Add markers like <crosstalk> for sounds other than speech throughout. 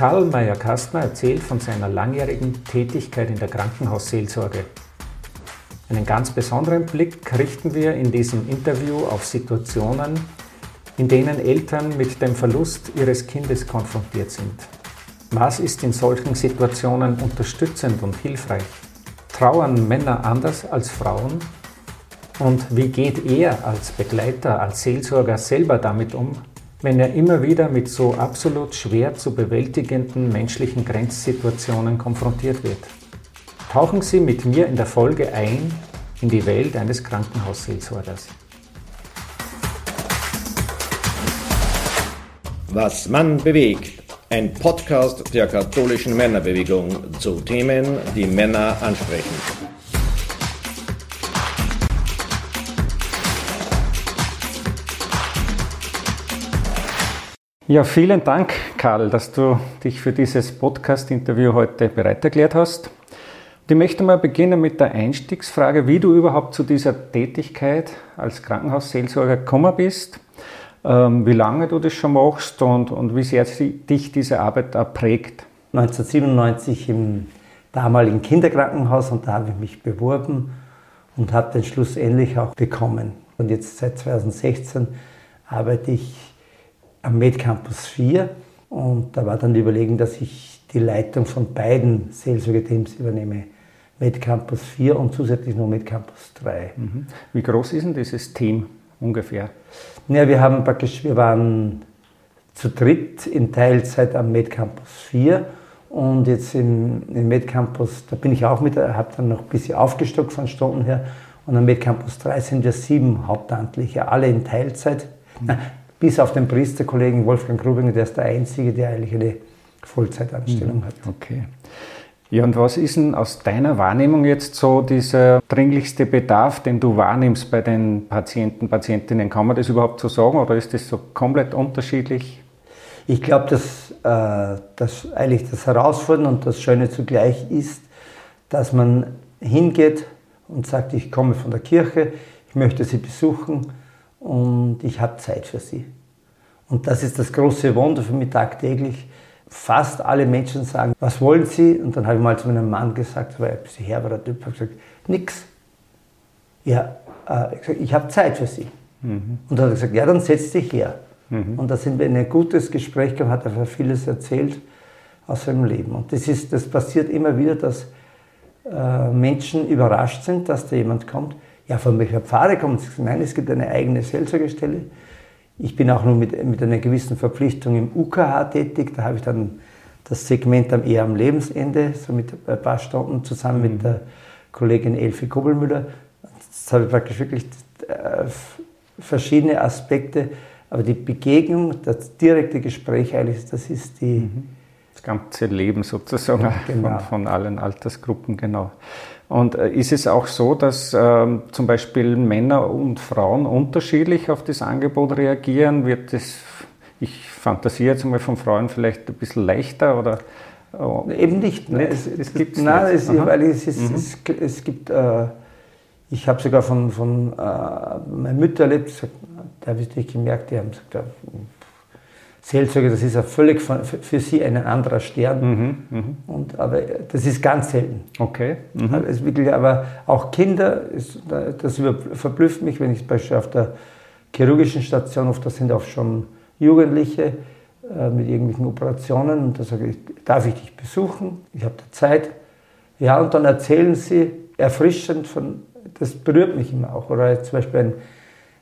Karl Meyer-Kastner erzählt von seiner langjährigen Tätigkeit in der Krankenhausseelsorge. Einen ganz besonderen Blick richten wir in diesem Interview auf Situationen, in denen Eltern mit dem Verlust ihres Kindes konfrontiert sind. Was ist in solchen Situationen unterstützend und hilfreich? Trauern Männer anders als Frauen? Und wie geht er als Begleiter, als Seelsorger selber damit um, wenn er immer wieder mit so absolut schwer zu bewältigenden menschlichen Grenzsituationen konfrontiert wird? Tauchen Sie mit mir in der Folge ein in die Welt eines Krankenhausseelsorgers. Was Mann bewegt. Ein Podcast der katholischen Männerbewegung zu Themen, die Männer ansprechen. Ja, vielen Dank, Karl, dass du dich für dieses Podcast-Interview heute bereit erklärt hast. Ich möchte mal beginnen mit der Einstiegsfrage, wie du überhaupt zu dieser Tätigkeit als Krankenhausseelsorger gekommen bist, ähm, wie lange du das schon machst und, und wie sehr dich diese Arbeit auch prägt. 1997 im damaligen Kinderkrankenhaus und da habe ich mich beworben und habe den schlussendlich auch bekommen. Und jetzt seit 2016 arbeite ich am MedCampus 4 und da war dann die Überlegung, dass ich die Leitung von beiden Seelsorgeteams übernehme. MedCampus 4 und zusätzlich noch MedCampus 3. Mhm. Wie groß ist denn dieses Team ungefähr? Ja, wir haben praktisch, wir waren zu dritt in Teilzeit am MedCampus 4 und jetzt im, im MedCampus, da bin ich auch mit, habe dann noch ein bisschen aufgestockt von Stunden her und am MedCampus 3 sind wir sieben Hauptamtliche, alle in Teilzeit. Mhm bis auf den Priesterkollegen Wolfgang Grubinger, der ist der Einzige, der eigentlich eine Vollzeitanstellung mhm. hat. Okay. Ja, und was ist denn aus deiner Wahrnehmung jetzt so dieser dringlichste Bedarf, den du wahrnimmst bei den Patienten, Patientinnen? Kann man das überhaupt so sagen oder ist das so komplett unterschiedlich? Ich glaube, dass, äh, dass eigentlich das Herausfordernde und das Schöne zugleich ist, dass man hingeht und sagt, ich komme von der Kirche, ich möchte Sie besuchen und ich habe Zeit für sie. Und das ist das große Wunder für mich tagtäglich. Fast alle Menschen sagen, was wollen sie? Und dann habe ich mal zu meinem Mann gesagt, weil ein bisschen herberer Typ, habe gesagt, nix. Ja, äh, ich, ich habe Zeit für sie. Mhm. Und dann hat er gesagt, ja, dann setz dich her. Mhm. Und da sind wir in ein gutes Gespräch gekommen, hat er vieles erzählt aus seinem Leben. Und das, ist, das passiert immer wieder, dass äh, Menschen überrascht sind, dass da jemand kommt, ja, von welcher Pfarre kommt es? Nein, es gibt eine eigene Seelsorgestelle. Ich bin auch nur mit, mit einer gewissen Verpflichtung im UKH tätig. Da habe ich dann das Segment am, eher am Lebensende, so mit ein paar Stunden zusammen mhm. mit der Kollegin Elfi Kobelmüller. Das habe ich praktisch wirklich äh, verschiedene Aspekte, aber die Begegnung, das direkte Gespräch eigentlich, das ist die. Mhm. Das ganze Leben sozusagen genau. von, von allen Altersgruppen, genau. Und äh, ist es auch so, dass ähm, zum Beispiel Männer und Frauen unterschiedlich auf das Angebot reagieren? Wird das, ich fantasiere jetzt mal von Frauen vielleicht ein bisschen leichter oder? Oh, Eben nicht. Ne? Es, es gibt nein, es, weil es, ist, mhm. es, es, gibt, äh, ich habe sogar von, von äh, meiner Mütter erlebt, da habe ich gemerkt, die haben gesagt, Seelsorge, das ist ja völlig für, für sie ein anderer Stern. Mhm, mh. und, aber das ist ganz selten. Okay. Mhm. Also wirklich, aber auch Kinder, das verblüfft mich, wenn ich beispielsweise auf der chirurgischen Station, oft das sind auch schon Jugendliche äh, mit irgendwelchen Operationen und da sage ich, darf ich dich besuchen? Ich habe da Zeit. Ja, und dann erzählen sie erfrischend von, das berührt mich immer auch. Oder zum Beispiel ein,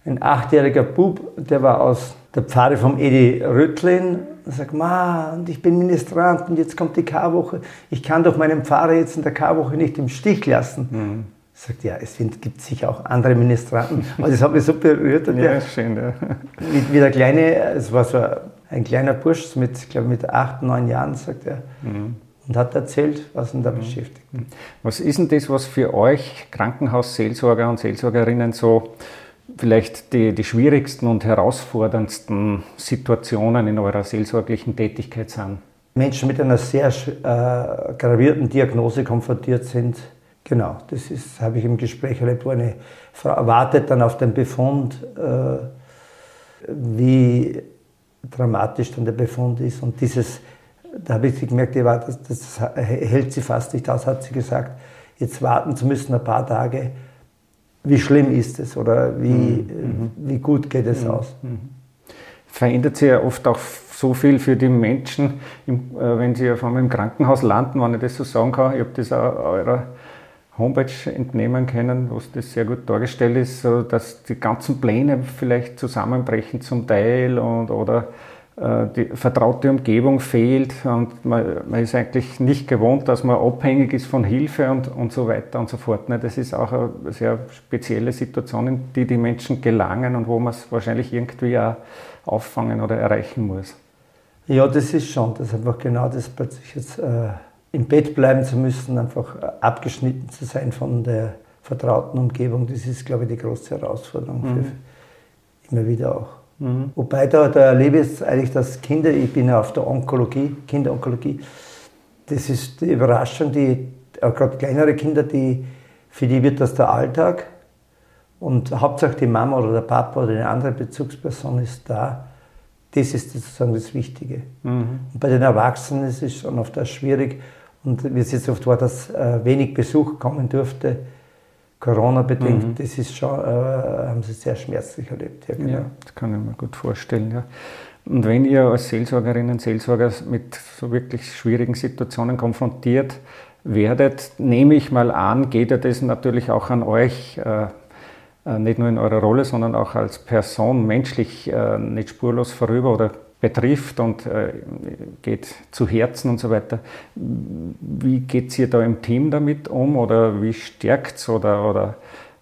ein achtjähriger Bub, der war aus der Pfarrer vom Edi Rüttlin und sagt, Ma, und ich bin Ministrant und jetzt kommt die Karwoche. Ich kann doch meinen Pfarrer jetzt in der Karwoche nicht im Stich lassen. Mhm. Sagt, ja, es gibt sicher auch andere Ministranten. <laughs> Also das hat mich so berührt. ja, der, schön, ja. <laughs> Wie, wie der kleine, es war so ein kleiner Bursch mit, glaube mit acht, neun Jahren, sagt er. Mhm. Und hat erzählt, was ihn da mhm. beschäftigt. Was ist denn das, was für euch Krankenhausseelsorger und Seelsorgerinnen so vielleicht die, die schwierigsten und herausforderndsten Situationen in eurer seelsorglichen Tätigkeit sind? Menschen mit einer sehr äh, gravierten Diagnose konfrontiert sind. Genau, das ist, habe ich im Gespräch erlebt, wo eine Frau wartet dann auf den Befund, äh, wie dramatisch dann der Befund ist. Und dieses da habe ich gemerkt, das, das hält sie fast nicht aus, hat sie gesagt, jetzt warten zu müssen ein paar Tage. Wie schlimm ist es oder wie, mhm. wie gut geht es mhm. aus? Mhm. Verändert sich ja oft auch so viel für die Menschen, äh, wenn sie auf einmal im Krankenhaus landen, wenn ich das so sagen kann. Ich habe das auch eurer Homepage entnehmen können, wo das sehr gut dargestellt ist, so dass die ganzen Pläne vielleicht zusammenbrechen zum Teil und, oder äh, die vertraute Umgebung fehlt und man, man, ist eigentlich nicht gewohnt, dass man abhängig ist von Hilfe und, und so weiter und so fort. Ne? Das ist auch eine sehr spezielle Situation, in die die Menschen gelangen und wo man es wahrscheinlich irgendwie auch auffangen oder erreichen muss. Ja, das ist schon, das ist einfach genau das plötzlich jetzt äh, im Bett bleiben zu müssen, einfach abgeschnitten zu sein von der vertrauten Umgebung, das ist, glaube ich, die große Herausforderung mhm. für immer wieder auch. Mhm. Wobei da, da erlebe ich eigentlich, dass Kinder, ich bin ja auf der Onkologie, Kinderonkologie, das ist die Überraschung, die, gerade kleinere Kinder, die, für die wird das der Alltag und hauptsächlich die Mama oder der Papa oder eine andere Bezugsperson ist da. Das ist sozusagen das Wichtige. Mhm. Und bei den Erwachsenen ist es schon oft auch schwierig und wie es jetzt oft war, dass äh, wenig Besuch kommen durfte Corona-bedingt, mhm. das ist schon, äh, haben sie sehr schmerzlich erlebt. Ja, genau. ja, das kann ich mir gut vorstellen. Ja. Und wenn ihr als Seelsorgerinnen und Seelsorger mit so wirklich schwierigen Situationen konfrontiert werdet, nehme ich mal an, geht ja das natürlich auch an euch, äh, äh nicht nur in eurer Rolle, sondern auch als Person menschlich äh, nicht spurlos vorüber oder betrifft und äh, geht zu Herzen und so weiter. Wie geht ihr da im Team damit um oder wie stärkt es oder, oder,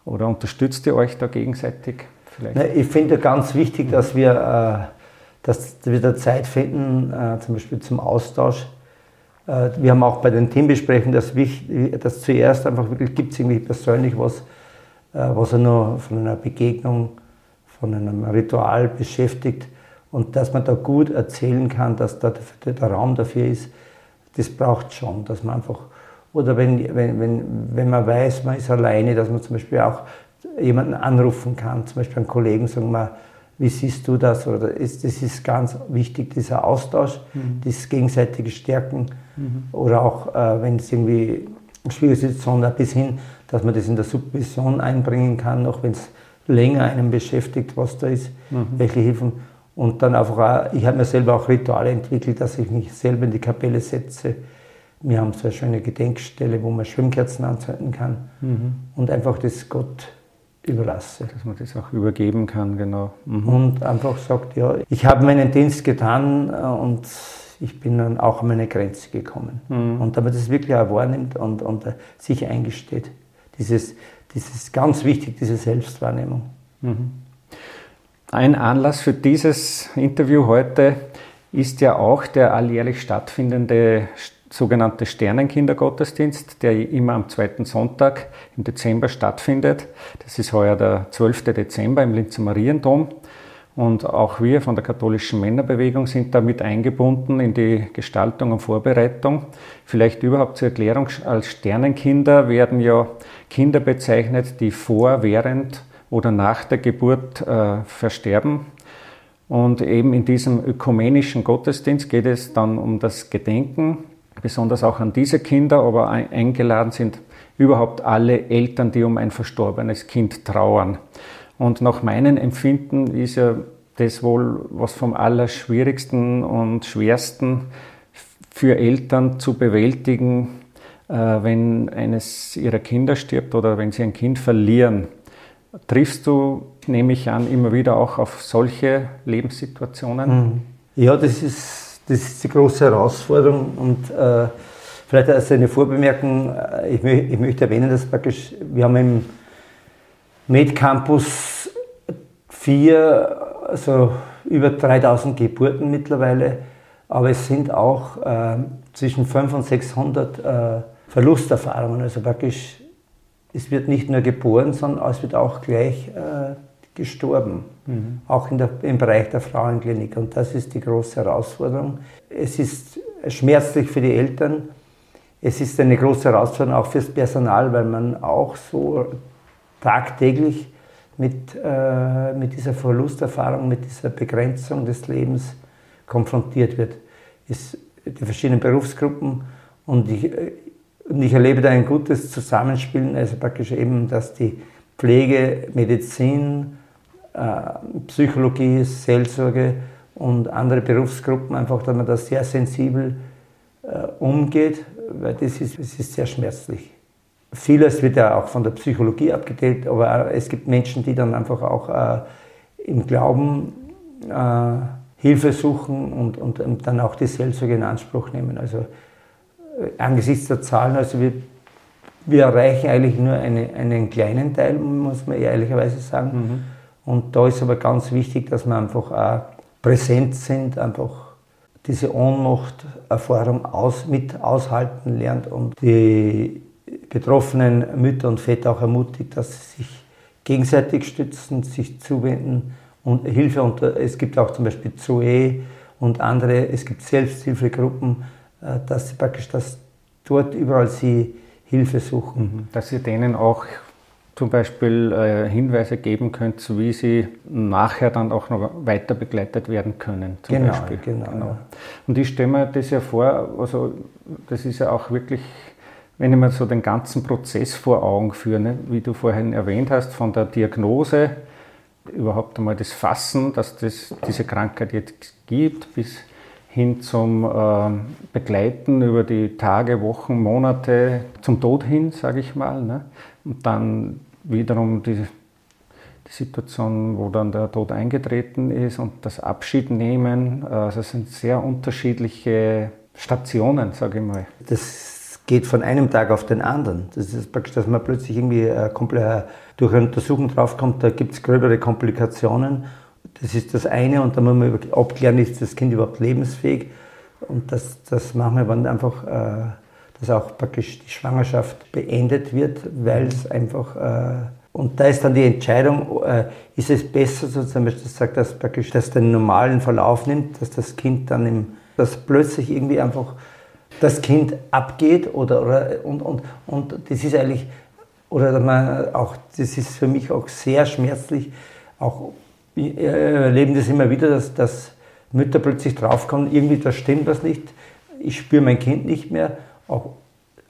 oder unterstützt ihr euch da gegenseitig? Vielleicht? ich finde ganz wichtig, dass wir, äh, dass wir da Zeit finden, äh, zum Beispiel zum Austausch. Äh, wir haben auch bei den Teambesprechungen das, dass zuerst einfach wirklich gibt es irgendwie persönlich was, äh, was er nur von einer Begegnung, von einem Ritual beschäftigt und dass man da gut erzählen kann, dass da der Raum dafür ist, das braucht schon, dass man einfach, oder wenn, wenn, wenn, wenn man weiß, man ist alleine, dass man zum Beispiel auch jemanden anrufen kann, zum Beispiel einen Kollegen, sagen wir, wie siehst du das? Oder das ist ganz wichtig, dieser Austausch, mhm. dieses gegenseitige Stärken. Mhm. Oder auch, äh, wenn es irgendwie schwierige Situationen bis hin, dass man das in der Supervision einbringen kann, auch wenn es länger einen beschäftigt, was da ist, mhm. welche Hilfen. Und dann einfach auch, ich habe mir selber auch Rituale entwickelt, dass ich mich selber in die Kapelle setze. Wir haben so eine schöne Gedenkstelle, wo man Schwimmkerzen anzünden kann mhm. und einfach das Gott überlasse. Dass man das auch übergeben kann, genau. Mhm. Und einfach sagt, ja, ich habe meinen Dienst getan äh, und ich bin dann auch an meine Grenze gekommen. Mhm. Und damit das wirklich auch wahrnimmt und, und äh, sich eingesteht. Dieses, dieses ganz wichtig, diese Selbstwahrnehmung. Mhm. Ein Anlass für dieses Interview heute ist ja auch der alljährlich stattfindende sogenannte Sternenkindergottesdienst, der immer am zweiten Sonntag im Dezember stattfindet. Das ist heuer der 12. Dezember im Linzer Mariendom. Und auch wir von der katholischen Männerbewegung sind damit eingebunden in die Gestaltung und Vorbereitung. Vielleicht überhaupt zur Erklärung, als Sternenkinder werden ja Kinder bezeichnet, die vor, während oder nach der Geburt äh, versterben. Und eben in diesem ökumenischen Gottesdienst geht es dann um das Gedenken, besonders auch an diese Kinder, aber eingeladen sind überhaupt alle Eltern, die um ein verstorbenes Kind trauern. Und nach meinem Empfinden ist ja das wohl was vom Allerschwierigsten und Schwersten für Eltern zu bewältigen, äh, wenn eines ihrer Kinder stirbt oder wenn sie ein Kind verlieren. Triffst du, nehme ich an, immer wieder auch auf solche Lebenssituationen? Mhm. Ja, das ist, das ist die große Herausforderung und äh, vielleicht als eine Vorbemerkung, äh, ich, ich, möchte erwähnen, dass praktisch, wir haben im MedCampus vier, also über 3000 Geburten mittlerweile, aber es sind auch äh, zwischen 500 und 600 äh, Verlusterfahrungen, also praktisch es wird nicht nur geboren, sondern es wird auch gleich äh, gestorben. Mhm. Auch der, im Bereich der Frauenklinik. Und das ist die große Herausforderung. Es ist schmerzlich für die Eltern. Es ist eine große Herausforderung auch fürs Personal, weil man auch so tagtäglich mit, äh, mit dieser Verlusterfahrung, mit dieser Begrenzung des Lebens konfrontiert wird. Es, die verschiedenen Berufsgruppen und ich, und ich erlebe da ein gutes Zusammenspielen, also praktisch eben, dass die Pflege, Medizin, äh, Psychologie, Seelsorge und andere Berufsgruppen einfach, dass man da sehr sensibel äh, umgeht, weil das ist, das ist sehr schmerzlich. Vieles wird ja auch von der Psychologie abgedeckt, aber es gibt Menschen, die dann einfach auch äh, im Glauben äh, Hilfe suchen und, und, und, dann auch die Seelsorge in Anspruch nehmen. Also angesichts der Zahlen, also wir, wir erreichen eigentlich nur eine, einen kleinen Teil, muss man ehrlicherweise sagen. Mhm. Und da ist aber ganz wichtig, dass wir einfach auch präsent sind, einfach diese Ohnmacht-Erfahrung aus, mit aushalten lernt und die betroffenen Mütter und Väter auch ermutigt, dass sie sich gegenseitig stützen, sich zuwenden und Hilfe. Und es gibt auch zum Beispiel Zoe und andere, es gibt Selbsthilfegruppen, äh, dass sie praktisch das dort überall sie Hilfe suchen. Mhm. Dass sie denen auch zum Beispiel äh, Hinweise geben könnt, wie sie nachher dann auch noch weiter begleitet werden können. Genau, Beispiel. genau. genau. Und ich stelle mir das ja vor, also das ist ja auch wirklich, wenn ich mir so den ganzen Prozess vor Augen führe, ne, wie du vorhin erwähnt hast, von der Diagnose, überhaupt einmal das Fassen, dass es diese Krankheit jetzt gibt, bis hin zum äh, Begleiten über die Tage, Wochen, Monate zum Tod hin, sage ich mal. Ne? Und dann wiederum die, die Situation, wo dann der Tod eingetreten ist und das Abschied nehmen. Also es sind sehr unterschiedliche Stationen, sage ich mal. Das geht von einem Tag auf den anderen. Das ist praktisch, dass man plötzlich irgendwie äh, komplett durch eine Untersuchung draufkommt, da gibt es gröbere Komplikationen. Das ist das eine und dann muss man abklären, ist das Kind überhaupt lebensfähig. Und das, das machen wir, wenn einfach äh, dass auch praktisch die Schwangerschaft beendet wird, weil es einfach äh, und da ist dann die Entscheidung, äh, ist es besser, sozusagen, das sagt, dass praktisch das den normalen Verlauf nimmt, dass das Kind dann im, dass plötzlich irgendwie einfach das Kind abgeht oder, oder und, und, und das ist eigentlich, oder man auch, das ist für mich auch sehr schmerzlich, auch wir erleben das immer wieder, dass, dass Mütter plötzlich draufkommen, irgendwie da stimmt was nicht, ich spüre mein Kind nicht mehr auch,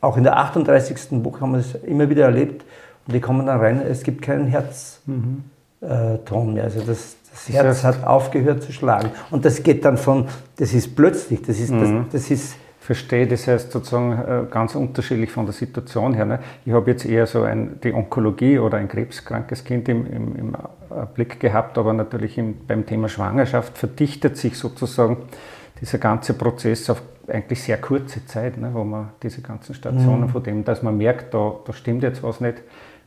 auch in der 38. Woche haben wir es immer wieder erlebt. Und die kommen dann rein, es gibt keinen Herzton mhm. mehr. Also das, das Herz hat aufgehört zu schlagen. Und das geht dann von, das ist plötzlich, das ist, mhm. das, das ist Verstehe, das heißt sozusagen äh, ganz unterschiedlich von der Situation her. Ne? Ich habe jetzt eher so ein, die Onkologie oder ein krebskrankes Kind im, im, im Blick gehabt, aber natürlich im, beim Thema Schwangerschaft verdichtet sich sozusagen dieser ganze Prozess auf eigentlich sehr kurze Zeit, ne, wo man diese ganzen Stationen mhm. von dem, dass man merkt, da, da stimmt jetzt was nicht,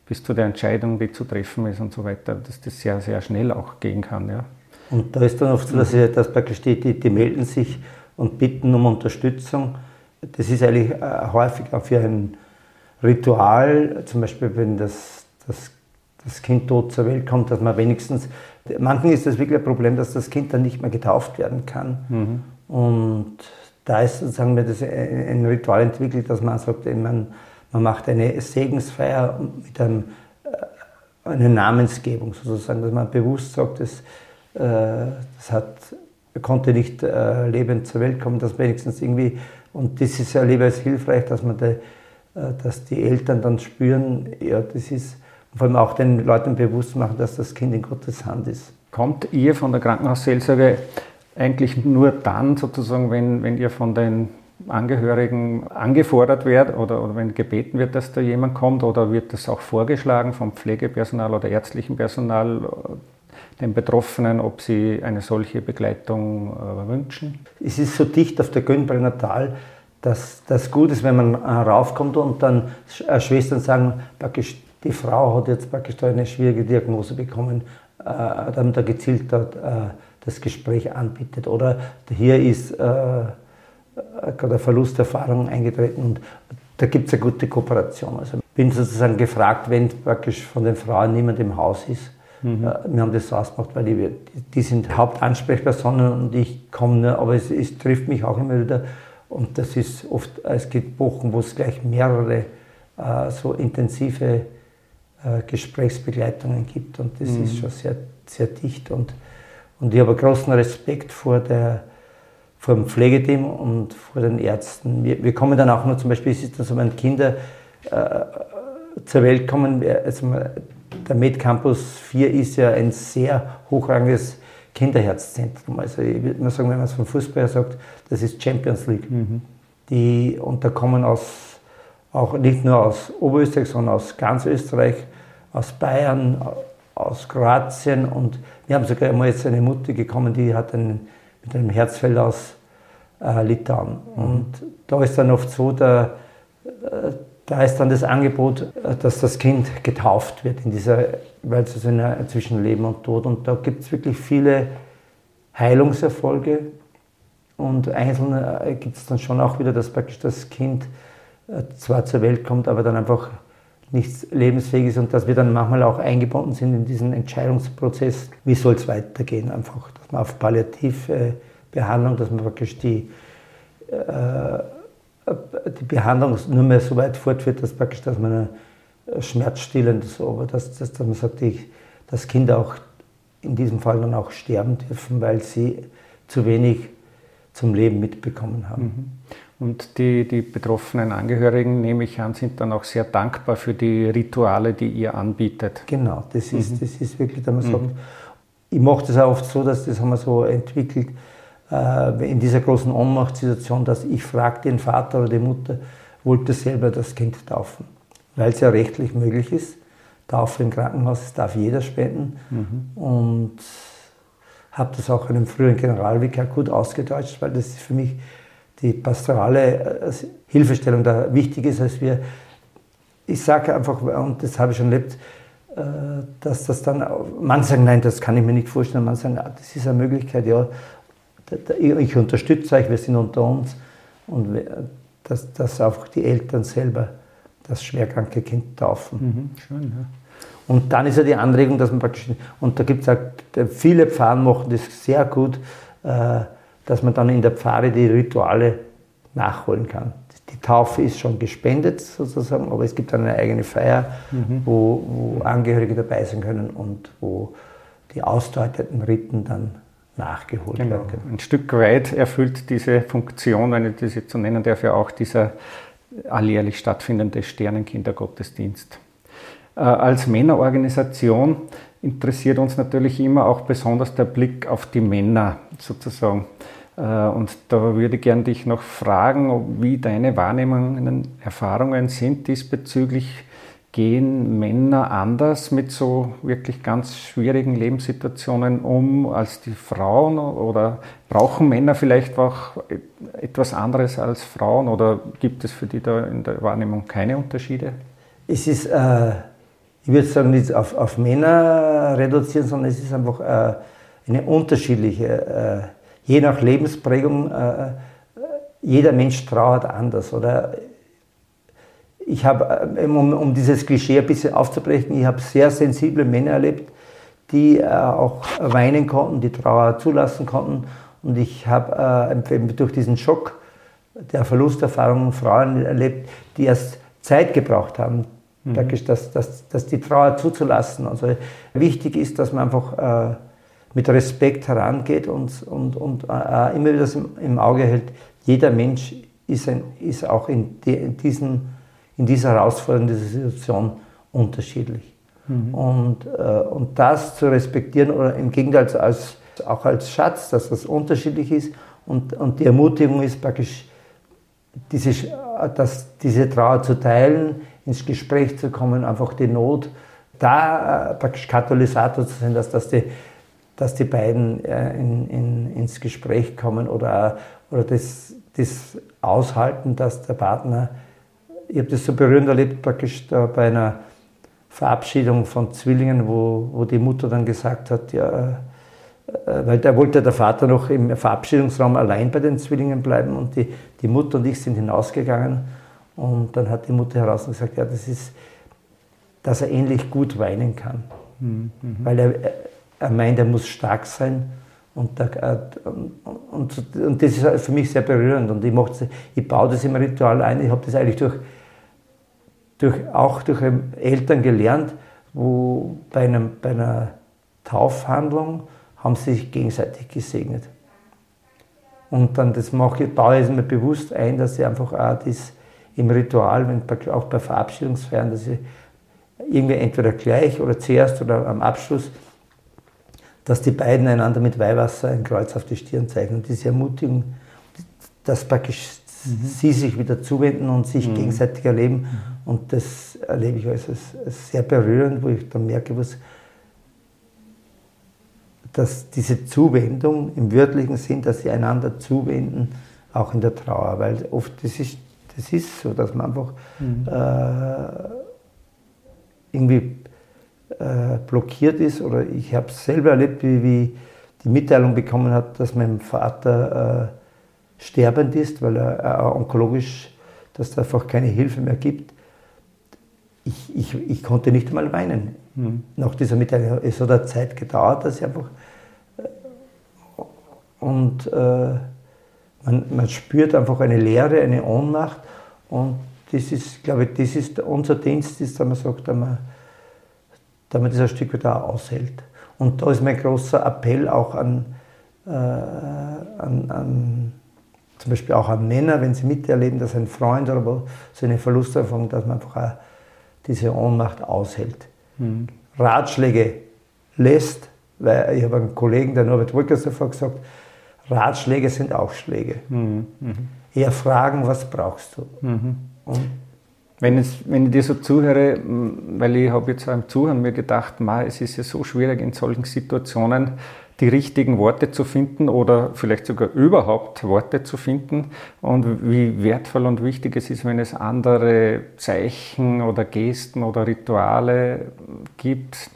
bis zu der Entscheidung, die zu treffen ist und so weiter, dass das sehr, sehr schnell auch gehen kann. Ja. Und da ist dann oft so, dass, ich, dass praktisch die, die, die melden sich und bitten um Unterstützung. Das ist eigentlich äh, häufig auch für ein Ritual, zum Beispiel wenn das, das, das Kind tot zur Welt kommt, dass man wenigstens, manchen ist das wirklich ein Problem, dass das Kind dann nicht mehr getauft werden kann. Mhm. Und da ist sozusagen das ein Ritual entwickelt, dass man sagt, man, man macht eine Segensfeier mit einem, äh, einer Namensgebung sozusagen, dass man bewusst sagt, das, äh, das hat, konnte nicht äh, lebend zur Welt kommen, dass wenigstens irgendwie, und das ist ja lieber hilfreich, dass man die, dass die Eltern dann spüren, ja, das ist, vor allem auch den Leuten bewusst machen, dass das Kind in Gottes Hand ist. Kommt ihr von der Krankenhausseelsorge eigentlich nur dann sozusagen, wenn, wenn ihr von den Angehörigen angefordert werdet oder, oder wenn gebeten wird, dass da jemand kommt oder wird das auch vorgeschlagen vom Pflegepersonal oder ärztlichen Personal äh, den Betroffenen, ob sie eine solche Begleitung äh, wünschen? Es ist so dicht auf der Gönnbrenner Tal, dass das gut ist, wenn man äh, raufkommt und dann äh, Schwestern sagen, praktisch, die Frau hat jetzt praktisch da eine schwierige Diagnose bekommen, äh, dann da gezielt dort äh, das Gespräch anbietet. Oder hier ist äh, gerade eine Verlusterfahrung eingetreten und da gibt es eine gute Kooperation. Also bin sozusagen gefragt, wenn praktisch von den Frauen niemand im Haus ist. Mhm. Äh, wir haben das so ausgemacht, weil die, die sind Hauptansprechpersonen und ich komme nur, aber es, es, trifft mich auch immer wieder. Und das ist oft, es gibt Wochen, wo es gleich mehrere äh, so intensive äh, Gesprächsbegleitungen gibt und das mhm. ist schon sehr, sehr dicht und und ich habe großen Respekt vor der, vor dem Pflegeteam und vor den Ärzten. Wir, wir kommen dann auch nur zum Beispiel, es ist dann so, wenn Kinder äh, zur Welt kommen, also der MedCampus 4 ist ja ein sehr hochrangiges Kinderherzzentrum. Also ich würde mal sagen, wenn man es vom Fußball sagt, das ist Champions League. Mhm. Die, und da kommen aus, auch nicht nur aus Oberösterreich, sondern aus ganz Österreich, aus Bayern, aus Kroatien und wir haben sogar einmal jetzt eine Mutter gekommen, die hat einen, mit einem Herzfeld aus äh, Litauen. Mhm. Und da ist dann oft so, der, äh, da ist dann das Angebot, äh, dass das Kind getauft wird, in dieser, weil es so eine, zwischen Leben und Tod. Und da gibt es wirklich viele Heilungserfolge. Und einzeln äh, gibt es dann schon auch wieder, dass praktisch das Kind äh, zwar zur Welt kommt, aber dann einfach nicht lebensfähig ist und dass wir dann manchmal auch eingebunden sind in diesen Entscheidungsprozess, wie soll es weitergehen. Einfach, dass man auf Palliativbehandlung, dass man praktisch die äh, die Behandlung nur mehr so weit fortführt, dass, praktisch, dass man schmerzstillend so, aber dass, dass, dass man sagt, ich, dass Kinder auch in diesem Fall dann auch sterben dürfen, weil sie zu wenig zum Leben mitbekommen haben. Mhm. Und die, die betroffenen Angehörigen, nehme ich an, sind dann auch sehr dankbar für die Rituale, die ihr anbietet. Genau, das ist, mhm. das ist wirklich, dass man mhm. sagt, ich mache das auch oft so, dass das haben wir so entwickelt, in dieser großen Ohnmachtssituation, dass ich frage den Vater oder die Mutter, wollte selber das Kind taufen, weil es ja rechtlich möglich ist. Taufe im Krankenhaus, darf jeder spenden. Mhm. Und habe das auch einem früheren Generalvikar gut ausgedeutscht, weil das für mich die pastorale äh, Hilfestellung da wichtig ist, als wir, ich sage einfach, und das habe ich schon erlebt, äh, dass das dann, manche sagen, nein, das kann ich mir nicht vorstellen, manche sagen, ah, das ist eine Möglichkeit, ja, ich unterstütze euch, wir sind unter uns und dass, dass auch die Eltern selber das schwerkranke Kind taufen. Mhm, schön, ja. Und dann ist ja die Anregung, dass man praktisch, und da gibt es auch, viele Pfarren machen das sehr gut, äh, dass man dann in der Pfarre die Rituale nachholen kann. Die Taufe ist schon gespendet sozusagen, aber es gibt dann eine eigene Feier, mhm. wo, wo Angehörige dabei sein können und wo die ausdeuteten Riten dann nachgeholt genau. werden. Ein Stück weit erfüllt diese Funktion, wenn ich das jetzt so nennen darf, ja auch dieser alljährlich stattfindende Sternenkindergottesdienst. Äh, als Männerorganisation interessiert uns natürlich immer auch besonders der Blick auf die Männer sozusagen. Äh, und da würde ich gerne dich noch fragen, wie deine Wahrnehmungen, Erfahrungen sind diesbezüglich gehen Männer anders mit so wirklich ganz schwierigen Lebenssituationen um als die Frauen? Oder brauchen Männer vielleicht auch etwas anderes als Frauen? Oder gibt es für die da in der Wahrnehmung keine Unterschiede? Es ist, äh, ich würde sagen, nicht auf, auf, Männer reduzieren, sondern es ist einfach äh, eine unterschiedliche, äh, je nach Lebensprägung, äh, äh, jeder Mensch trauert anders oder ich habe, äh, um, um, dieses Klischee ein bisschen aufzubrechen, ich habe sehr sensible Männer erlebt, die äh, auch weinen konnten, die Trauer zulassen konnten. Und ich habe äh, durch diesen Schock der Verlusterfahrungen Frauen erlebt, die erst Zeit gebraucht haben, mhm. praktisch das, das, das die Trauer zuzulassen. Also wichtig ist, dass man einfach äh, mit Respekt herangeht und, und, und äh, immer wieder im, im, Auge hält, jeder Mensch ist, ein, ist auch in, de, in diesen in dieser herausfordernden Situation unterschiedlich. Mhm. Und, äh, und das zu respektieren oder im Gegenteil als, auch als Schatz, dass das unterschiedlich ist und, und die Ermutigung ist praktisch, diese, dass diese Trauer zu teilen, ins Gespräch zu kommen, einfach die Not, da äh, praktisch Katalysator zu sein, dass, dass, die, dass die beiden äh, in, in, ins Gespräch kommen oder, oder das, das aushalten, dass der Partner ich habe das so berührend erlebt, praktisch bei einer Verabschiedung von Zwillingen, wo, wo die Mutter dann gesagt hat, ja, äh, weil da wollte der Vater noch im Verabschiedungsraum allein bei den Zwillingen bleiben und die, die Mutter und ich sind hinausgegangen und dann hat die Mutter heraus und gesagt, ja, das ist, dass er ähnlich gut weinen kann, mhm. weil er, er meint, er muss stark sein und, da, äh, und, und, das ist für mich sehr berührend und ich, ich baue das im Ritual ein, ich habe das eigentlich durch durch, auch durch Eltern gelernt, wo bei, einem, bei einer Taufhandlung haben sie sich gegenseitig gesegnet. Und dann das mache ich, baue ich mir bewusst ein, dass ich einfach auch das im Ritual, wenn, auch bei Verabschiedungsfeiern, dass ich irgendwie entweder gleich oder zuerst oder am Abschluss, dass die beiden einander mit Weihwasser ein Kreuz auf die Stirn zeigen. Und diese Ermutigung, dass praktisch mhm. sie sich wieder zuwenden und sich mhm. gegenseitig erleben. Und das erlebe ich als, als, sehr berührend, wo ich dann merke, was, dass diese Zuwendung im wörtlichen Sinn, dass sie einander zuwenden, auch in der Trauer, weil oft das ist, das ist so, dass man einfach mhm. äh, irgendwie äh, blockiert ist oder ich habe es selber erlebt, wie, wie die Mitteilung bekommen hat, dass mein Vater äh, sterbend ist, weil er äh, onkologisch, dass es einfach keine Hilfe mehr gibt. Ich, ich, ich konnte nicht einmal weinen. Mhm. Nach dieser Mitteilung. Es hat eine Zeit gedauert, dass ich einfach. Äh, und äh, man, man spürt einfach eine Leere, eine Ohnmacht. Und das ist, glaube ich, das ist unser Dienst, ist, dass man sagt, dass man damit das ein Stück wieder aushält. Und da ist mein großer Appell auch an, äh, an, an, zum Beispiel auch an Männer, wenn sie miterleben, dass ein Freund oder so eine Verlusterfahrung, dass man einfach auch diese Ohnmacht aushält. Mhm. Ratschläge lässt, weil ich habe einen Kollegen, der Norbert Wolkers davor gesagt, Ratschläge sind auch Schläge. Mhm. Mhm. Eher fragen, was brauchst du? Mhm. Wenn, es, wenn ich dir so zuhöre, weil ich habe jetzt beim Zuhören mir gedacht, ma, es ist ja so schwierig in solchen Situationen die richtigen Worte zu finden oder vielleicht sogar überhaupt Worte zu finden und wie wertvoll und wichtig es ist, wenn es andere Zeichen oder Gesten oder Rituale gibt,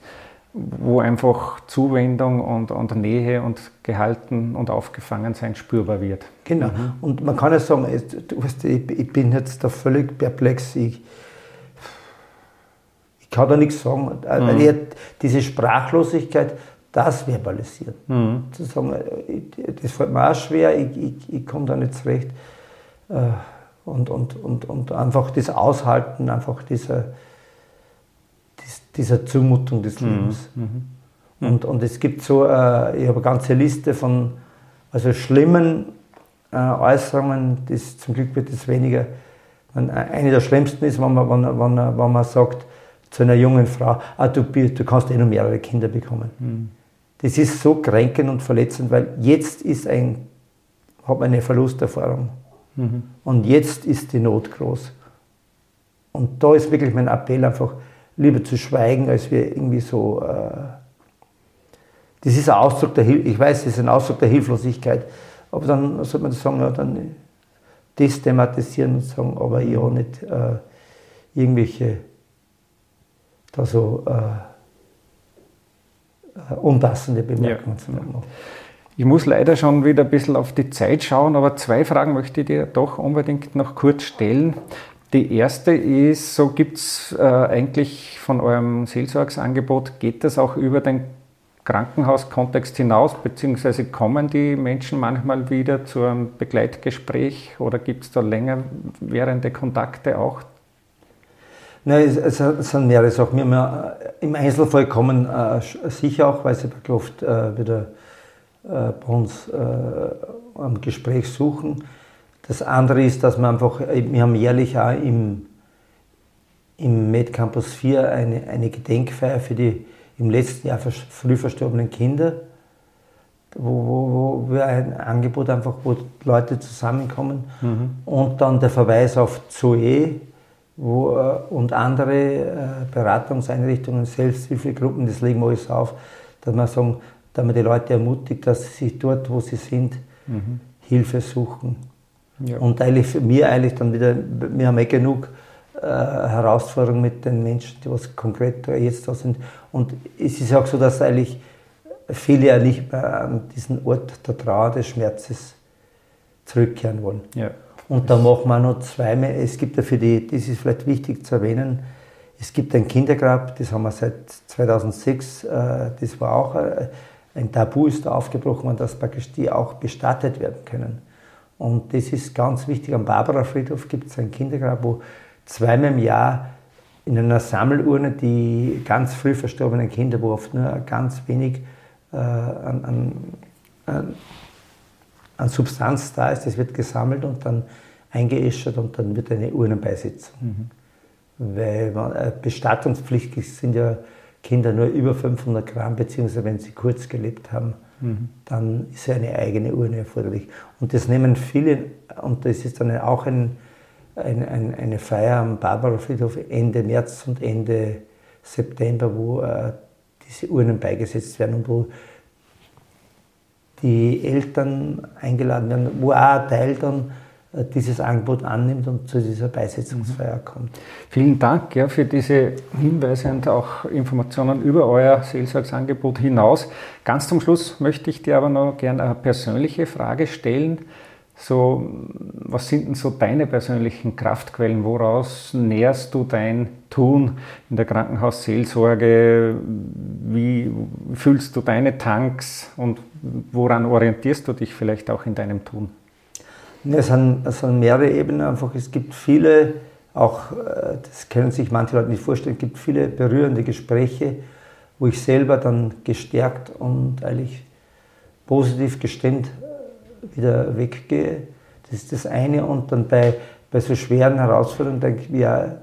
wo einfach Zuwendung und, und Nähe und Gehalten und Aufgefangensein spürbar wird. Genau. Mhm. Und man kann ja sagen, ich, ich bin jetzt da völlig perplex. Ich, ich kann da nichts sagen. Mhm. Diese Sprachlosigkeit, das verbalisieren. Mhm. Zu sagen, das fällt mir auch schwer, ich, ich, ich komme da nicht zurecht. Äh, und, und, und, und einfach das Aushalten, einfach dieser dieser Zumutung des mhm. Lebens. Mhm. Und, und es gibt so, äh, ich habe eine ganze Liste von also schlimmen äh, Äußerungen, das, zum Glück wird es weniger. Man, eine der schlimmsten ist, wenn man, wenn, wenn, wenn man sagt zu einer jungen Frau, ah, du, du kannst eh noch mehrere Kinder bekommen. Mhm. Das ist so kränkend und verletzend, weil jetzt ist ein, hat man eine Verlusterfahrung. Mhm. Und jetzt ist die Not groß. Und da ist wirklich mein Appell einfach, lieber zu schweigen, als wir irgendwie so. Äh, das ist ein Ausdruck der ich weiß, das ist ein Ausdruck der Hilflosigkeit. Aber dann sollte man sagen, ja, dann desthematisieren und sagen, aber ja nicht äh, irgendwelche da so äh, äh unpassende Bemerkungen ja. machen. Ich muss leider schon wieder ein bisschen auf die Zeit schauen, aber zwei Fragen möchte ich dir doch unbedingt noch kurz stellen. Die erste ist, so gibt es äh, eigentlich von eurem Seelsorgsangebot, geht das auch über den Krankenhauskontext hinaus, beziehungsweise kommen die Menschen manchmal wieder zu einem Begleitgespräch oder gibt es da länger währende Kontakte auch? Nein, es, es sind mehrere Sachen. Wir haben Im Einzelfall kommen äh, sicher auch, weil sie oft äh, wieder äh, bei uns äh, am Gespräch suchen. Das andere ist, dass wir einfach, wir haben jährlich auch im, im MedCampus 4 eine, eine Gedenkfeier für die im letzten Jahr früh verstorbenen Kinder, wo, wo, wo wir ein Angebot einfach, wo Leute zusammenkommen mhm. und dann der Verweis auf Zoe wo, äh, und andere äh, Beratungseinrichtungen, Selbsthilfegruppen, das legen wir alles auf, dass man sagen, dass man die Leute ermutigt, dass sie sich dort, wo sie sind, mhm. Hilfe suchen. Ja. Und eigentlich für mich eigentlich dann wieder, wir haben eh genug äh, Herausforderungen mit den Menschen, die was konkret jetzt da sind. Und es ist auch so, dass eigentlich viele ja nicht mehr an diesen Ort der Trauer, des Schmerzes zurückkehren wollen. Ja. Und da machen wir noch zweimal, es gibt ja für die, das ist vielleicht wichtig zu erwähnen, es gibt ein Kindergrab, das haben wir seit 2006, äh, das war auch äh, ein Tabu ist da aufgebrochen worden, dass praktisch die auch bestattet werden können. Und das ist ganz wichtig. Am Barbara-Friedhof gibt es ein Kindergrab, wo zweimal im Jahr in einer Sammelurne die ganz früh verstorbenen Kinder, wo oft nur ganz wenig äh, an, an, an, an Substanz da ist, das wird gesammelt und dann eingeäschert und dann wird eine Urnenbeisitzung. Mhm. Weil man, äh, bestattungspflichtig sind ja Kinder nur über 500 Gramm, beziehungsweise wenn sie kurz gelebt haben, mhm. dann ist ja eine eigene Urne erforderlich. Und das nehmen viele, und das ist dann auch ein, ein, ein, eine Feier am Barbara-Friedhof Ende März und Ende September, wo äh, diese Urnen beigesetzt werden und wo die Eltern eingeladen werden, wo auch ein Teil dann äh, dieses Angebot annimmt und zu dieser Beisetzungsfeier mhm. kommt. Vielen Dank ja, für diese Hinweise und auch Informationen über euer Seelsorgsangebot hinaus. Ganz zum Schluss möchte ich dir aber noch gerne eine persönliche Frage stellen. So, was sind denn so deine persönlichen Kraftquellen? Woraus nährst du dein Tun in der Krankenhausseelsorge? Wie füllst du deine Tanks und woran orientierst du dich vielleicht auch in deinem Tun? Es sind, es sind mehrere Ebenen einfach. Es gibt viele, auch äh, das können sich manche Leute nicht vorstellen, es gibt viele berührende Gespräche, wo ich selber dann gestärkt und eigentlich positiv gestimmt wieder weggehe. Das ist das eine. Und dann bei, bei so schweren Herausforderungen denke ich mir, ja,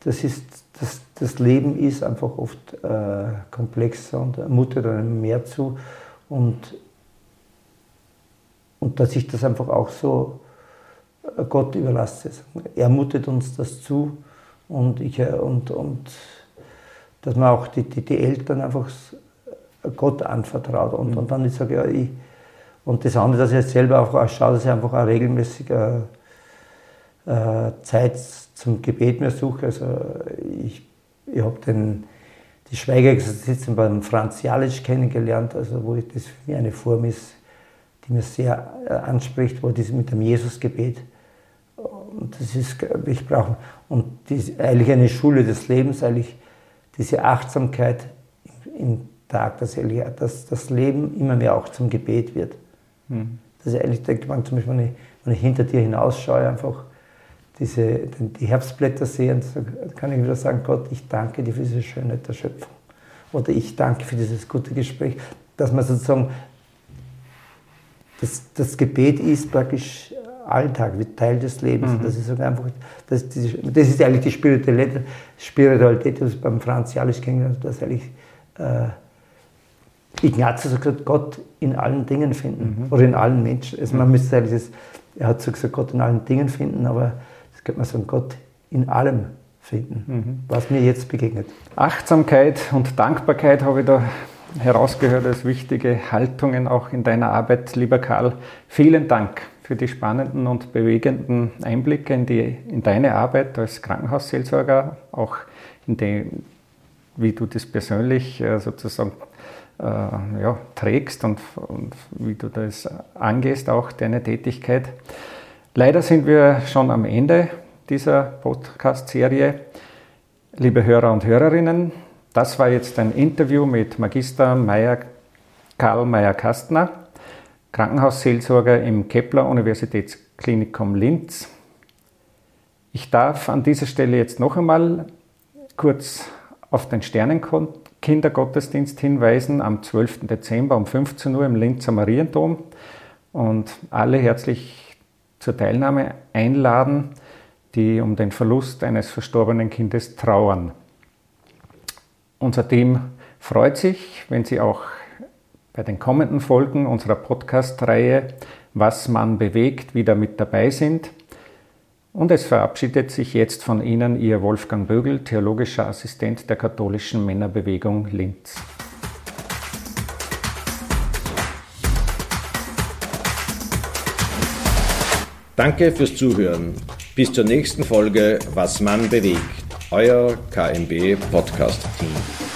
das, ist, das, das Leben ist einfach oft äh, komplexer und mutet einem mehr zu. Und und dass ich das einfach auch so äh, Gott überlasse. Er mutet uns das zu und, ich, äh, und, und dass man auch die, die, die Eltern einfach Gott anvertraut. Und, mhm. und dann ich sage, ja, ich, und das andere, dass ich jetzt selber auch schaue, dass ich einfach auch regelmäßig äh, äh, Zeit zum Gebet mir suche. Also ich, ich habe den die Schweigeexerzitien beim Franz Jalic kennengelernt, also wo das für mich eine Form ist, die mir sehr äh, anspricht, wo das mit dem Jesusgebet. Und das ist, ich brauche, und die, eigentlich eine Schule des Lebens, eigentlich diese Achtsamkeit im Tag, dass, dass das Leben immer mehr auch zum Gebet wird. Mhm. Dass ich eigentlich denke, man, zum Beispiel, wenn ich, wenn ich hinter dir hinausschaue, einfach diese, die Herbstblätter sehe, und so kann ich wieder sagen, Gott, ich danke dir für diese Schönheit der Schöpfung. Oder ich danke für dieses gute Gespräch, dass man sozusagen das, das Gebet ist praktisch Alltag, wird Teil des Lebens. Mhm. Das, ist einfach, das, das, ist eigentlich die Spiritualität, Spiritualität das beim Franz Jalisch kennengelernt dass eigentlich äh, Ignatius hat gesagt, Gott in allen Dingen finden mhm. oder in allen Menschen. Also man müsste eigentlich das, er hat so gesagt, Gott in allen Dingen finden, aber das könnte man sagen, Gott in allem finden, mhm. was mir jetzt begegnet. Achtsamkeit und Dankbarkeit habe ich da herausgehört als wichtige Haltungen auch in deiner Arbeit, lieber Karl. Vielen Dank für die spannenden und bewegenden Einblicke in, die, in deine Arbeit als Krankenhausseelsorger, auch in dem, wie du das persönlich äh, sozusagen ja, trägst und, und wie du das angehst, auch deine Tätigkeit. Leider sind wir schon am Ende dieser Podcast-Serie. Liebe Hörer und Hörerinnen, das war jetzt ein Interview mit Magister Meyer, Karl Meyer-Kastner, Krankenhausseelsorger im Kepler Universitätsklinikum Linz. Ich darf an dieser Stelle jetzt noch einmal kurz auf den Sternenkindergottesdienst hinweisen am 12. Dezember um 15 Uhr im Linzer Mariendom und alle herzlich zur Teilnahme einladen, die um den Verlust eines verstorbenen Kindes trauern. Unser Team freut sich, wenn Sie auch bei den kommenden Folgen unserer Podcast-Reihe Was man bewegt wieder mit dabei sind. Und es verabschiedet sich jetzt von Ihnen Ihr Wolfgang Bögel, theologischer Assistent der katholischen Männerbewegung Linz. Danke fürs Zuhören. Bis zur nächsten Folge Was man bewegt euer KMB Podcast Team.